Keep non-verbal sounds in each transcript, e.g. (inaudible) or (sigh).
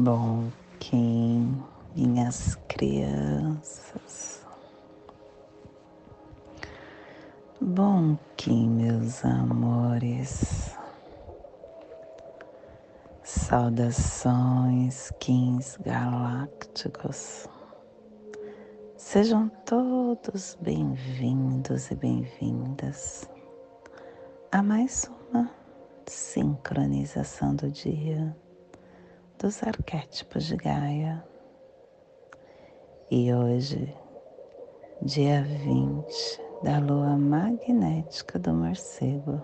Bom, Kim, minhas crianças. Bom, Kim, meus amores. Saudações, Kings galácticos. Sejam todos bem-vindos e bem-vindas a mais uma sincronização do dia dos arquétipos de Gaia. E hoje, dia 20 da lua magnética do morcego,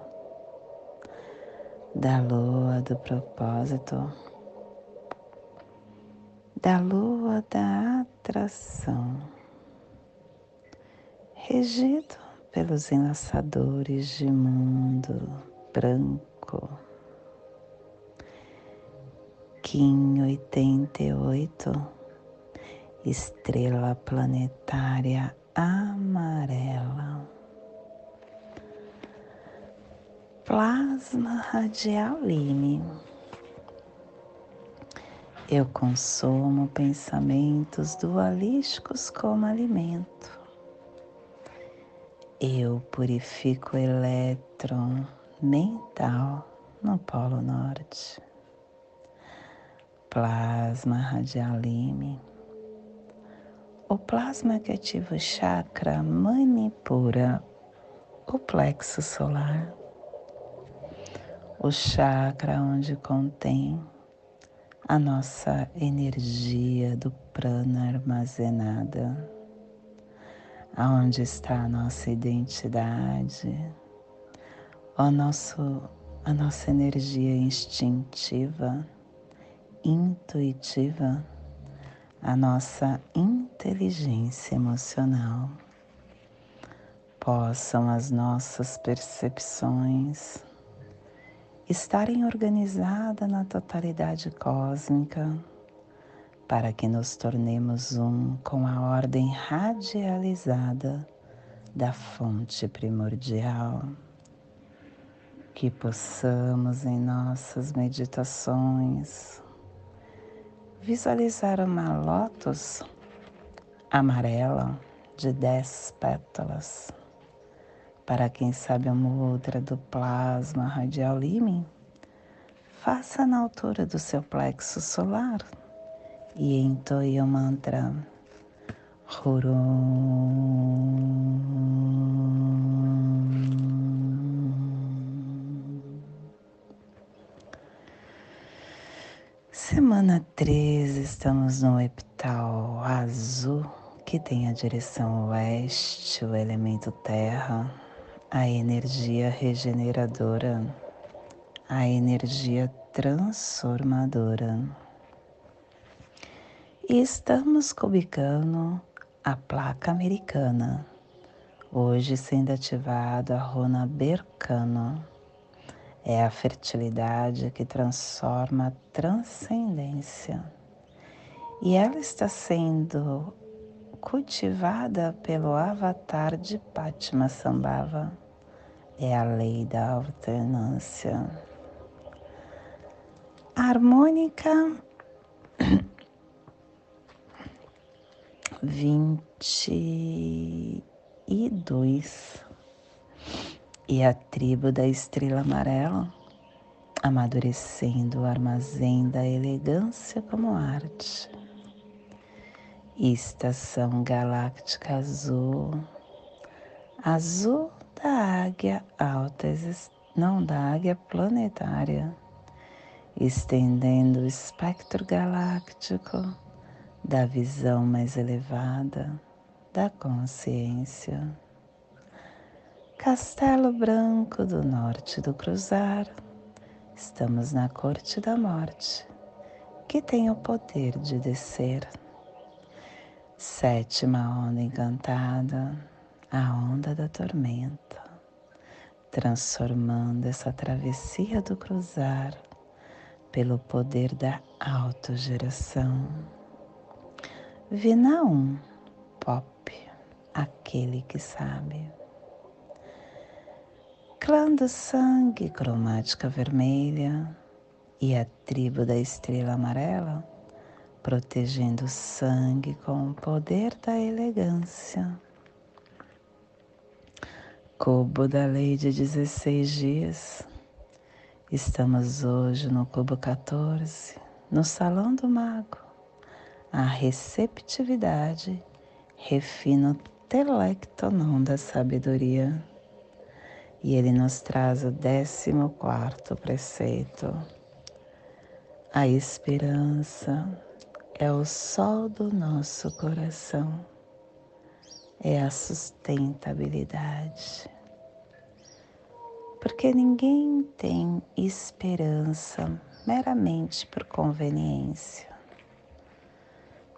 da lua do propósito, da lua da atração, regido pelos enlaçadores de mundo branco. Kim 88, estrela planetária amarela. Plasma radial Lime. Eu consumo pensamentos dualísticos como alimento. Eu purifico o elétron mental no Polo Norte. Plasma radial Lime o plasma que ativa o chakra manipura o plexo solar, o chakra onde contém a nossa energia do prana armazenada, aonde está a nossa identidade, o nosso, a nossa energia instintiva, intuitiva a nossa inteligência emocional, possam as nossas percepções estarem organizadas na totalidade cósmica, para que nos tornemos um com a ordem radializada da fonte primordial. Que possamos em nossas meditações visualizar uma lótus amarela de dez pétalas. Para quem sabe a mudra do plasma radial Lime, faça na altura do seu plexo solar e entoie o mantra Hurum. Semana 13, estamos no epital azul, que tem a direção oeste, o elemento terra, a energia regeneradora, a energia transformadora. E estamos cubicando a placa americana, hoje sendo ativada a runa Bercano é a fertilidade que transforma a transcendência. E ela está sendo cultivada pelo avatar de Patma Sambhava. É a lei da alternância. A harmônica 22 e a tribo da estrela amarela, amadurecendo o armazém da elegância como arte. Estação galáctica azul, azul da águia alta, não da águia planetária, estendendo o espectro galáctico da visão mais elevada da consciência Castelo Branco do Norte do Cruzar. Estamos na Corte da Morte, que tem o poder de descer. Sétima onda encantada, a onda da tormenta, transformando essa travessia do cruzar pelo poder da autogeração. Vina 1, Pop, aquele que sabe. Clã do sangue, cromática vermelha e a tribo da estrela amarela protegendo o sangue com o poder da elegância. Cubo da lei de 16 dias. Estamos hoje no cubo 14, no Salão do Mago. A receptividade refina o telectonon da sabedoria. E ele nos traz o décimo quarto preceito. A esperança é o sol do nosso coração, é a sustentabilidade. Porque ninguém tem esperança meramente por conveniência.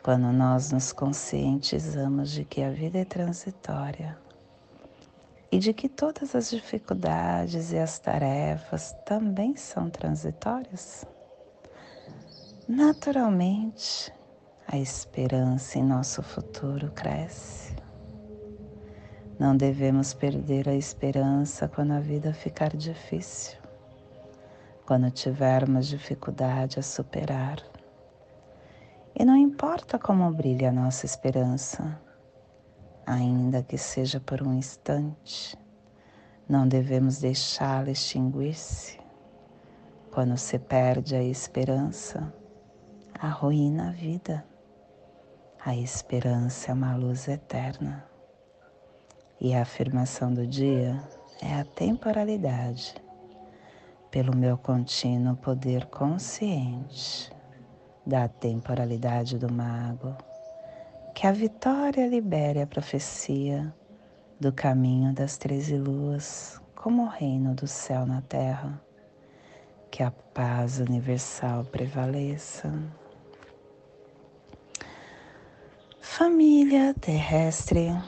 Quando nós nos conscientizamos de que a vida é transitória e de que todas as dificuldades e as tarefas também são transitórias, naturalmente a esperança em nosso futuro cresce. Não devemos perder a esperança quando a vida ficar difícil, quando tivermos dificuldade a superar. E não importa como brilha a nossa esperança, ainda que seja por um instante, não devemos deixá-la extinguir-se. Quando se perde a esperança, arruína a vida. A esperança é uma luz eterna. E a afirmação do dia é a temporalidade, pelo meu contínuo poder consciente da temporalidade do mago, que a vitória libere a profecia do caminho das treze luas como o reino do céu na terra, que a paz universal prevaleça. Família terrestre,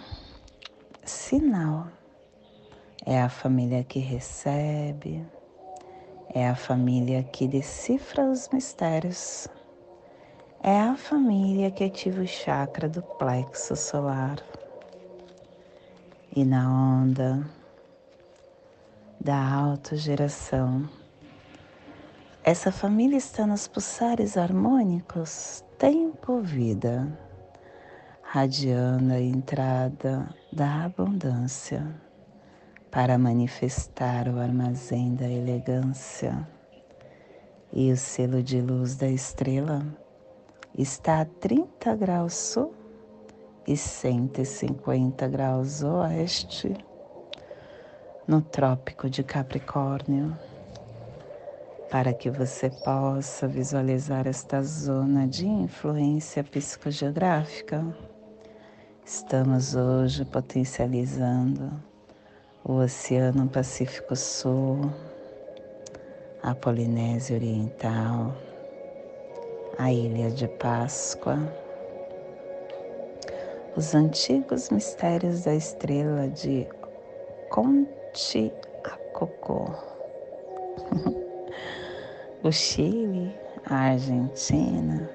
sinal. É a família que recebe, é a família que decifra os mistérios, é a família que ativa o chakra do plexo solar. E na onda da autogeração, essa família está nos pulsares harmônicos tempo-vida radiando a entrada da abundância para manifestar o armazém da elegância. E o selo de luz da estrela está a 30 graus sul e 150 graus oeste, no Trópico de Capricórnio, para que você possa visualizar esta zona de influência psicogeográfica Estamos hoje potencializando o Oceano Pacífico Sul, a Polinésia Oriental, a Ilha de Páscoa, os antigos mistérios da estrela de Contiacocô, (laughs) o Chile, a Argentina,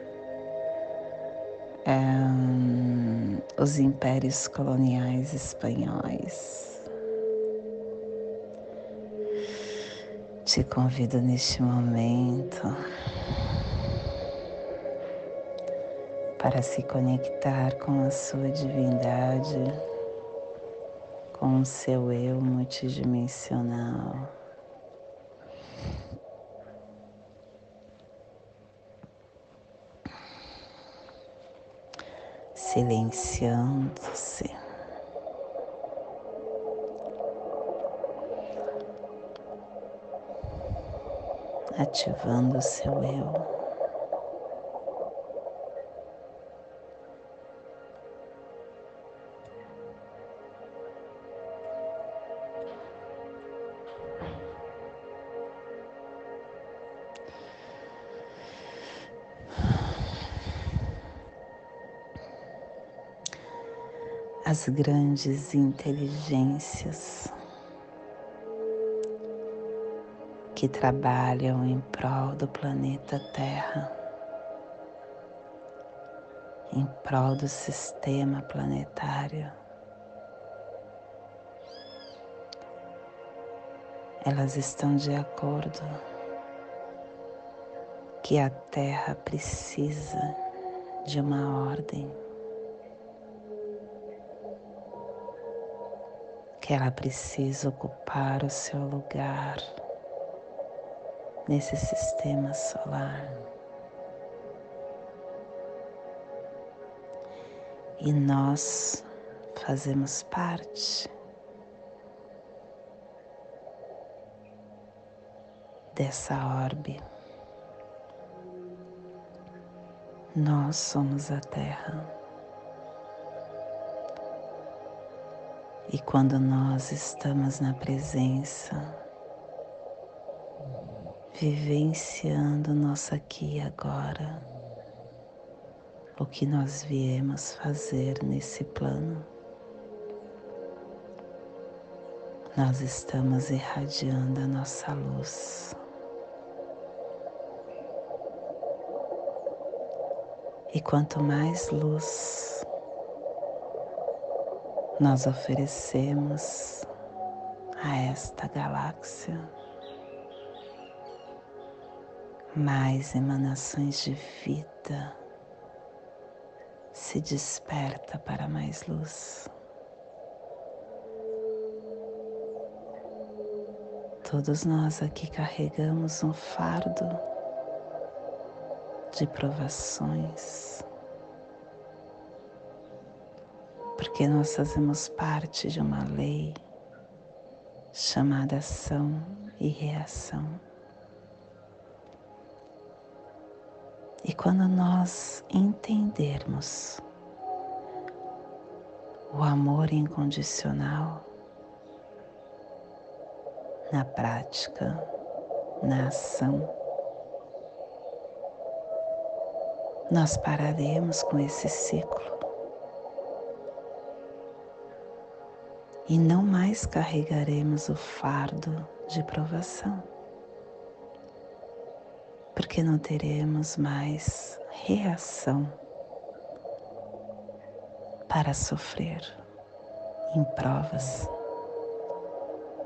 os impérios coloniais espanhóis. Te convido neste momento para se conectar com a sua divindade, com o seu eu multidimensional. silenciando-se. Ativando o seu eu. As grandes inteligências que trabalham em prol do planeta Terra, em prol do sistema planetário. Elas estão de acordo que a Terra precisa de uma ordem que ela precisa ocupar o seu lugar nesse sistema solar. E nós fazemos parte dessa orbe. Nós somos a Terra. E quando nós estamos na presença, vivenciando nosso aqui e agora, o que nós viemos fazer nesse plano, nós estamos irradiando a nossa luz. E quanto mais luz nós oferecemos a esta galáxia, mais emanações de vida se desperta para mais luz. Todos nós aqui carregamos um fardo de provações, porque nós fazemos parte de uma lei chamada ação e reação. E quando nós entendermos o amor incondicional na prática, na ação, nós pararemos com esse ciclo e não mais carregaremos o fardo de provação, porque não teremos mais reação para sofrer em provas,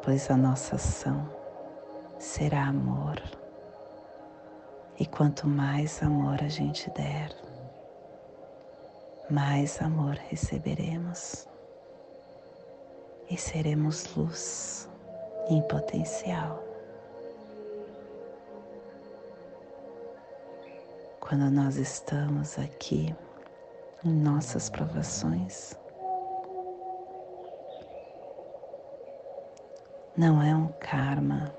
pois a nossa ação será amor. E quanto mais amor a gente der, mais amor receberemos e seremos luz em potencial. Quando nós estamos aqui em nossas provações, não é um karma,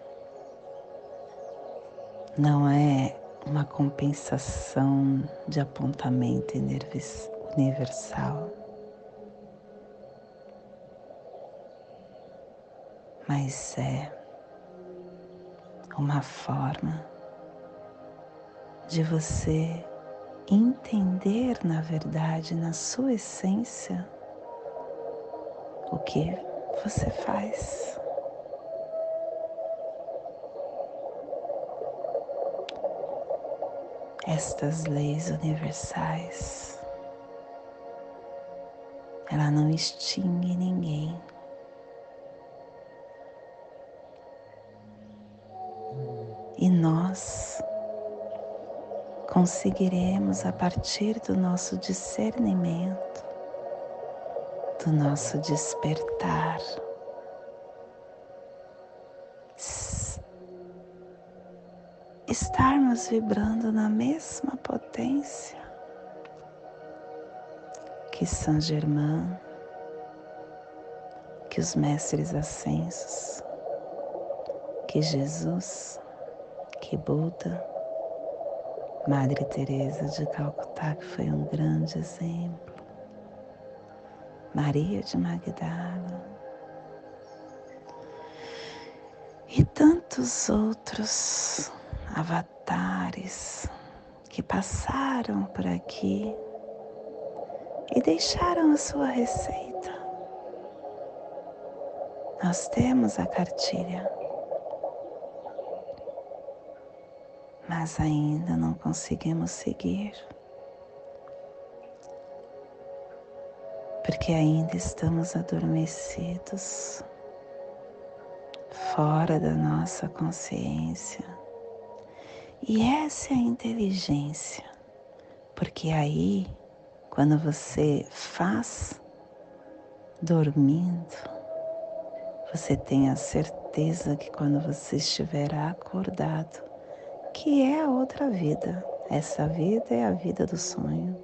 não é uma compensação de apontamento universal. Mas é uma forma de você entender, na verdade, na sua essência, o que você faz. estas leis universais. Ela não extingue ninguém. E nós conseguiremos, a partir do nosso discernimento, do nosso despertar, estarmos vibrando na mesma potência que Saint Germain, que os mestres ascensos, que Jesus, que Buda, Madre Teresa de Calcutá, que foi um grande exemplo, Maria de Magdala e tantos outros avatares que passaram por aqui e deixaram a sua receita. Nós temos a cartilha, mas ainda não conseguimos seguir. Porque ainda estamos adormecidos, fora da nossa consciência. E essa é a inteligência. Porque aí, quando você faz dormindo, você tem a certeza que quando você estiver acordado, que é a outra vida, essa vida é a vida do sonho.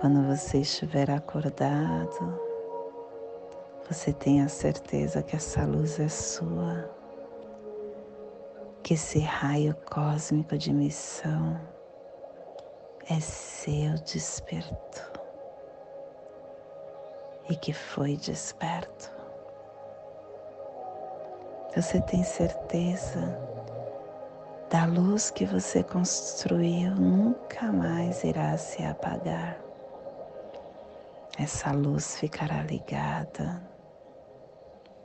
Quando você estiver acordado, você tem a certeza que essa luz é sua, que esse raio cósmico de missão é seu desperto e que foi desperto. Você tem certeza da luz que você construiu nunca mais irá se apagar. Essa luz ficará ligada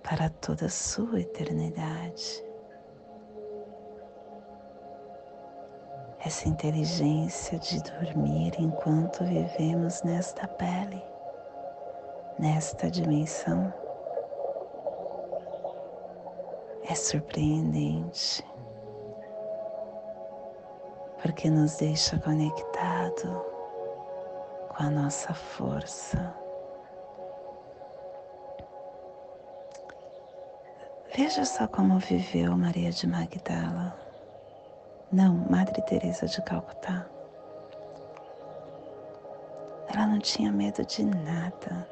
para toda a sua eternidade. Essa inteligência de dormir enquanto vivemos nesta pele, nesta dimensão, é surpreendente, porque nos deixa conectado com a nossa força. Veja só como viveu Maria de Magdala. Não, Madre Teresa de Calcutá. Ela não tinha medo de nada.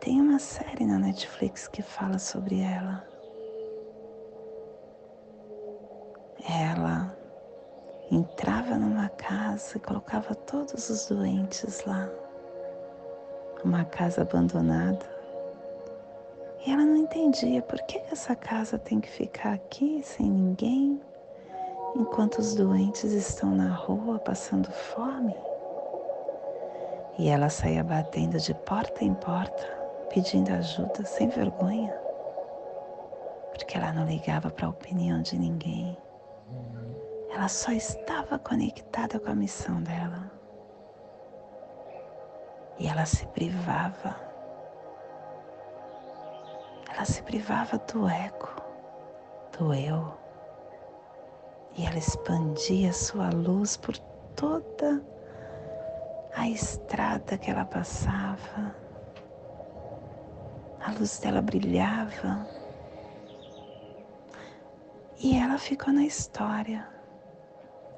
Tem uma série na Netflix que fala sobre ela. Ela entrava numa casa e colocava todos os doentes lá. Uma casa abandonada. E ela não entendia por que essa casa tem que ficar aqui sem ninguém, enquanto os doentes estão na rua passando fome. E ela saía batendo de porta em porta, pedindo ajuda sem vergonha, porque ela não ligava para a opinião de ninguém. Ela só estava conectada com a missão dela. E ela se privava ela se privava do ego, do eu, e ela expandia sua luz por toda a estrada que ela passava. A luz dela brilhava e ela ficou na história,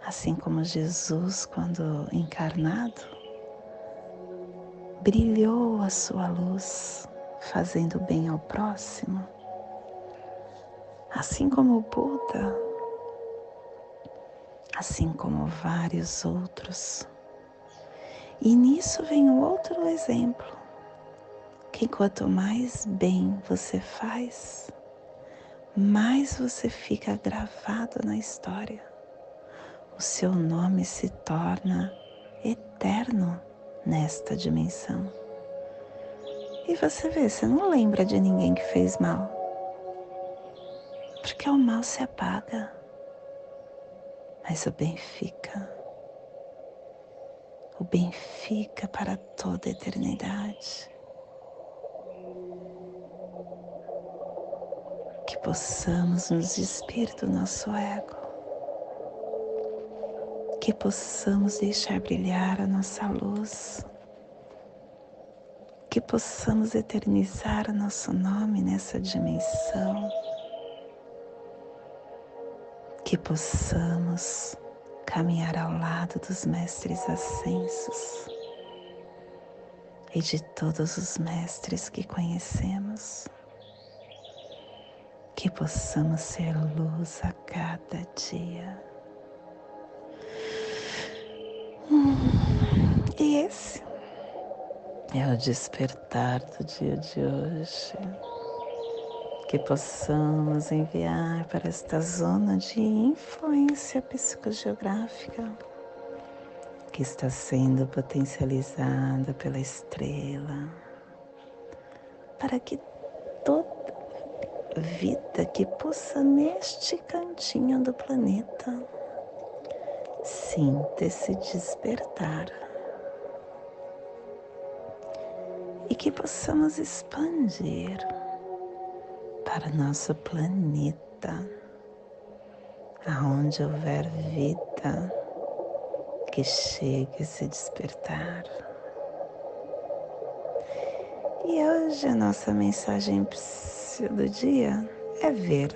assim como Jesus, quando encarnado, brilhou a sua luz fazendo bem ao próximo, assim como o Buda, assim como vários outros. E nisso vem um outro exemplo, que quanto mais bem você faz, mais você fica gravado na história. O seu nome se torna eterno nesta dimensão. E você vê, você não lembra de ninguém que fez mal. Porque o mal se apaga, mas o bem fica. O bem fica para toda a eternidade. Que possamos nos despir do nosso ego. Que possamos deixar brilhar a nossa luz. Que possamos eternizar o nosso nome nessa dimensão, que possamos caminhar ao lado dos mestres ascensos e de todos os mestres que conhecemos, que possamos ser luz a cada dia. E esse é o despertar do dia de hoje. Que possamos enviar para esta zona de influência psicogeográfica que está sendo potencializada pela estrela, para que toda vida que possa neste cantinho do planeta sinta esse despertar e que possamos expandir para nosso planeta, aonde houver vida, que chegue esse despertar. E hoje a nossa mensagem do dia é ver.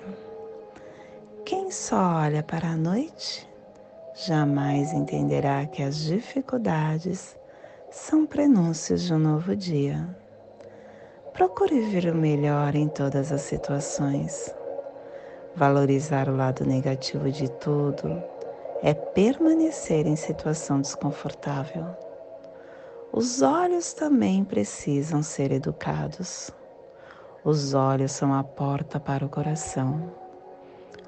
Quem só olha para a noite jamais entenderá que as dificuldades são prenúncios de um novo dia. Procure ver o melhor em todas as situações. Valorizar o lado negativo de tudo é permanecer em situação desconfortável. Os olhos também precisam ser educados. Os olhos são a porta para o coração.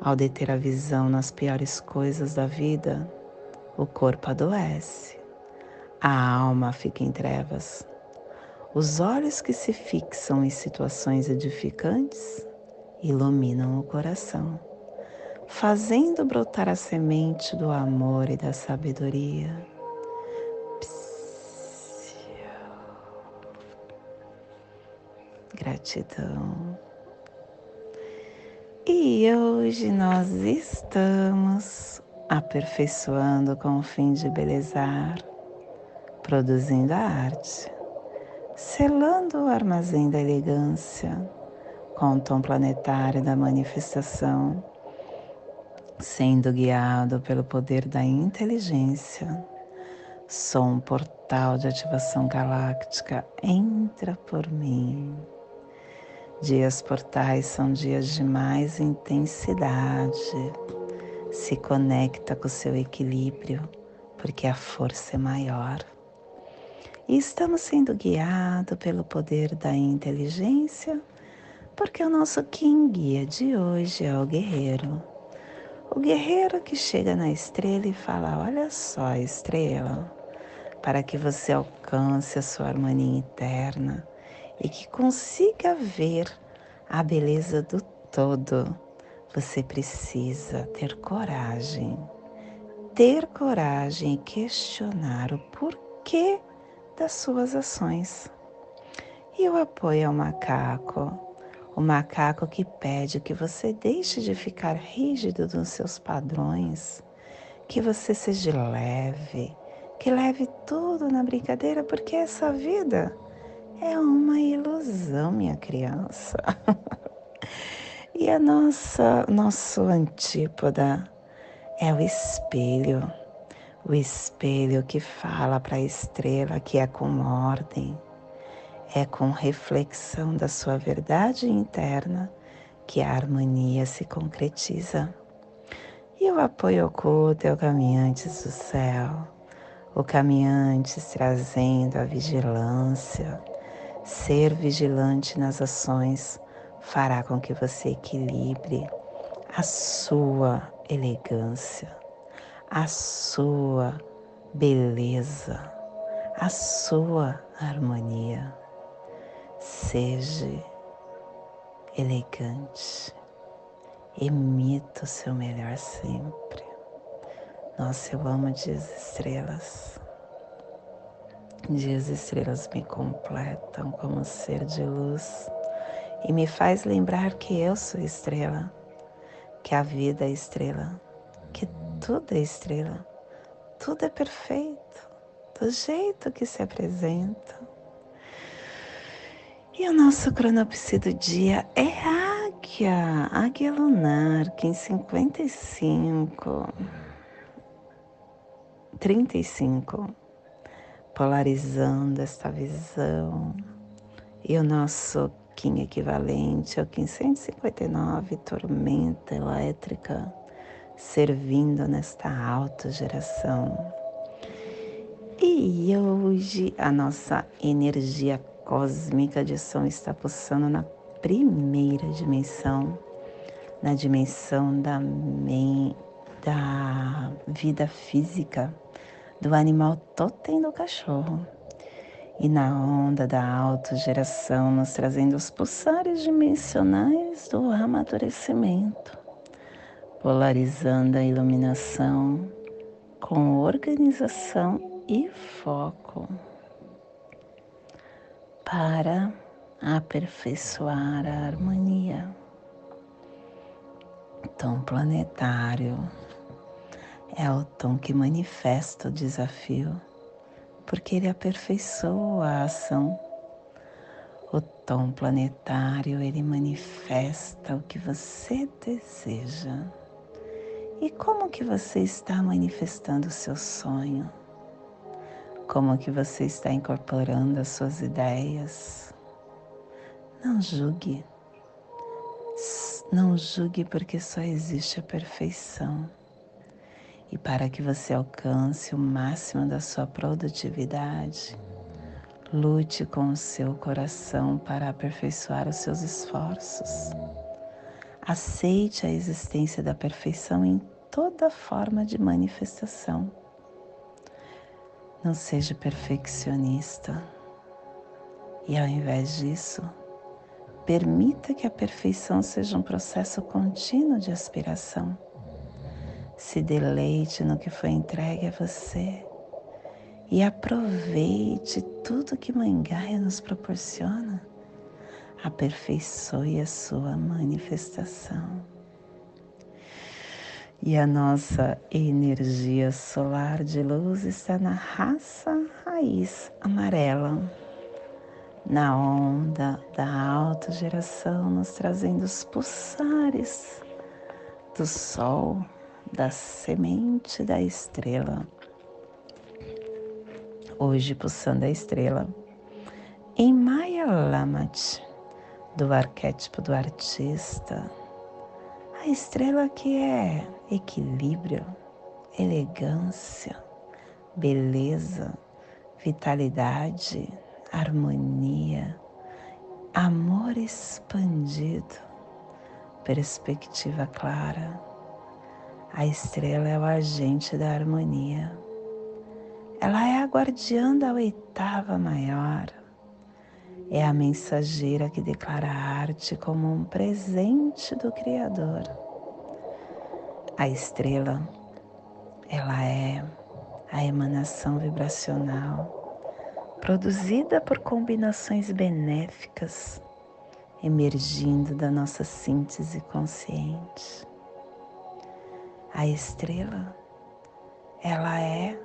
Ao deter a visão nas piores coisas da vida, o corpo adoece, a alma fica em trevas os olhos que se fixam em situações edificantes iluminam o coração, fazendo brotar a semente do amor e da sabedoria. Gratidão. E hoje nós estamos aperfeiçoando com o fim de belezar, produzindo a arte selando o armazém da elegância com o tom planetário da manifestação, sendo guiado pelo poder da inteligência. Sou um portal de ativação galáctica, entra por mim. Dias portais são dias de mais intensidade. Se conecta com o seu equilíbrio, porque a força é maior e estamos sendo guiados pelo poder da inteligência, porque o nosso King Guia de hoje é o guerreiro. O guerreiro que chega na estrela e fala: Olha só, estrela, para que você alcance a sua harmonia interna e que consiga ver a beleza do todo, você precisa ter coragem. Ter coragem e questionar o porquê das suas ações. E o apoio ao macaco, o macaco que pede que você deixe de ficar rígido nos seus padrões, que você seja leve, que leve tudo na brincadeira, porque essa vida é uma ilusão, minha criança. (laughs) e a nossa nosso antípoda é o espelho o espelho que fala para a estrela que é com ordem, é com reflexão da sua verdade interna que a harmonia se concretiza. E o apoio oculto é o caminhantes do céu, o caminhantes trazendo a vigilância. Ser vigilante nas ações fará com que você equilibre a sua elegância a sua beleza, a sua harmonia. Seja elegante, emita o seu melhor sempre. Nossa, eu amo dias estrelas. Dias estrelas me completam como ser de luz e me faz lembrar que eu sou estrela, que a vida é estrela, que tudo é estrela, tudo é perfeito, do jeito que se apresenta. E o nosso cronopse do dia é Águia, Águia Lunar, que em 55, 35, polarizando esta visão. E o nosso Kim equivalente é o Kim 159, tormenta elétrica servindo nesta alta geração. E hoje a nossa energia cósmica de som está pulsando na primeira dimensão, na dimensão da, da vida física do animal totem do cachorro. E na onda da autogeração, nos trazendo os pulsares dimensionais do amadurecimento polarizando a iluminação com organização e foco para aperfeiçoar a harmonia. Tom planetário É o tom que manifesta o desafio, porque ele aperfeiçoa a ação. O tom planetário, ele manifesta o que você deseja. E como que você está manifestando o seu sonho? Como que você está incorporando as suas ideias? Não julgue. Não julgue porque só existe a perfeição. E para que você alcance o máximo da sua produtividade, lute com o seu coração para aperfeiçoar os seus esforços. Aceite a existência da perfeição em toda forma de manifestação. Não seja perfeccionista. E ao invés disso, permita que a perfeição seja um processo contínuo de aspiração. Se deleite no que foi entregue a você e aproveite tudo que Mãe Gaia nos proporciona aperfeiçoe a sua manifestação. E a nossa energia solar de luz está na raça raiz amarela, na onda da alta geração, nos trazendo os pulsares do sol, da semente da estrela. Hoje, pulsando a estrela em Maya Lamat, do arquétipo do artista, a estrela que é equilíbrio, elegância, beleza, vitalidade, harmonia, amor expandido, perspectiva clara. A estrela é o agente da harmonia. Ela é a guardiã da oitava maior é a mensageira que declara a arte como um presente do Criador. A estrela, ela é a emanação vibracional produzida por combinações benéficas emergindo da nossa síntese consciente. A estrela, ela é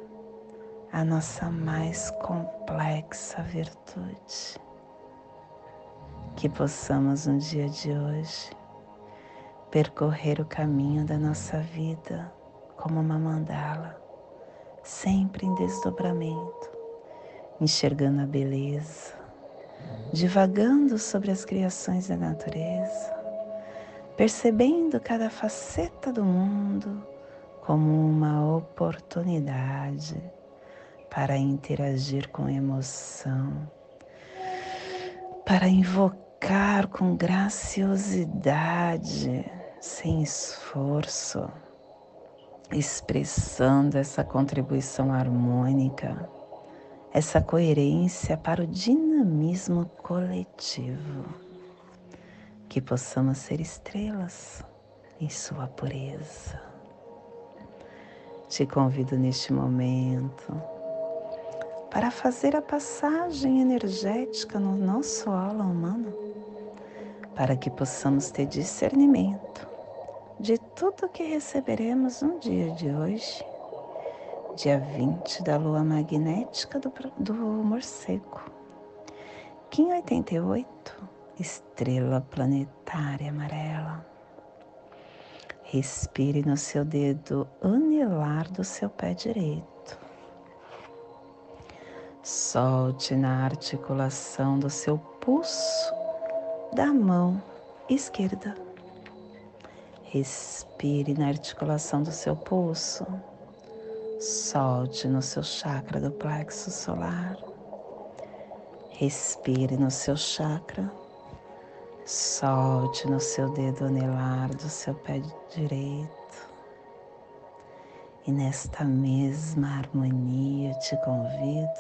a nossa mais complexa virtude. Que possamos no dia de hoje percorrer o caminho da nossa vida como uma mandala, sempre em desdobramento, enxergando a beleza, divagando sobre as criações da natureza, percebendo cada faceta do mundo como uma oportunidade para interagir com emoção, para invocar com graciosidade, sem esforço, expressando essa contribuição harmônica, essa coerência para o dinamismo coletivo. Que possamos ser estrelas em sua pureza. Te convido neste momento para fazer a passagem energética no nosso aula humano para que possamos ter discernimento de tudo que receberemos no dia de hoje, dia 20 da lua magnética do, do morcego, Kim 88, estrela planetária amarela. Respire no seu dedo anelar do seu pé direito. Solte na articulação do seu pulso da mão esquerda. Respire na articulação do seu pulso. Solte no seu chakra do plexo solar. Respire no seu chakra. Solte no seu dedo anelar do seu pé direito. E nesta mesma harmonia te convido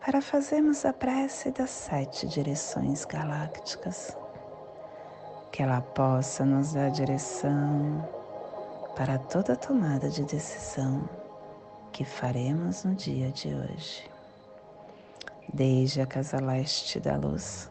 para fazermos a prece das sete direções galácticas, que ela possa nos dar direção para toda tomada de decisão que faremos no dia de hoje. Desde a casa leste da luz,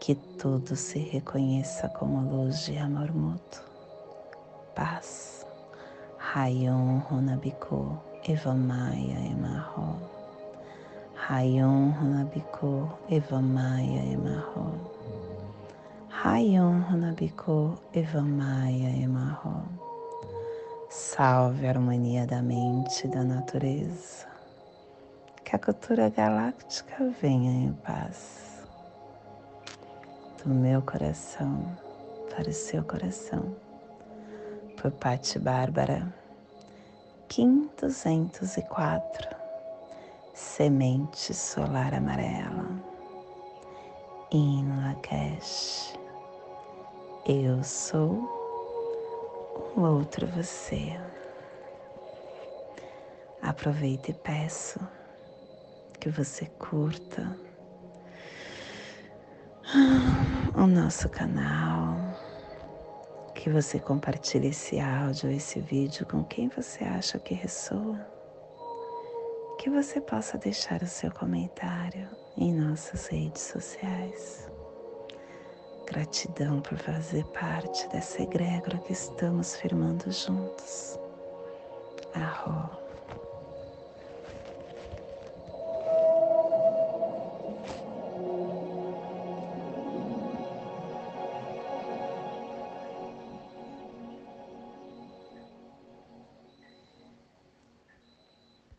Que tudo se reconheça como luz de amor mútuo. Paz. Rayon Runabiku Evamaya Emarro. Rayon Runabiku Evamaya Emarro. Rayon Runabiku Evamaya Emarro. Salve a harmonia da mente e da natureza que a cultura galáctica venha em paz do meu coração para o seu coração. Por Patti Bárbara, Kim 204, Semente Solar Amarela, In Lakesh, Eu sou um outro você. Aproveite e peço que você curta o nosso canal, que você compartilhe esse áudio, esse vídeo com quem você acha que ressoa, que você possa deixar o seu comentário em nossas redes sociais. Gratidão por fazer parte dessa egrégora que estamos firmando juntos. Arro.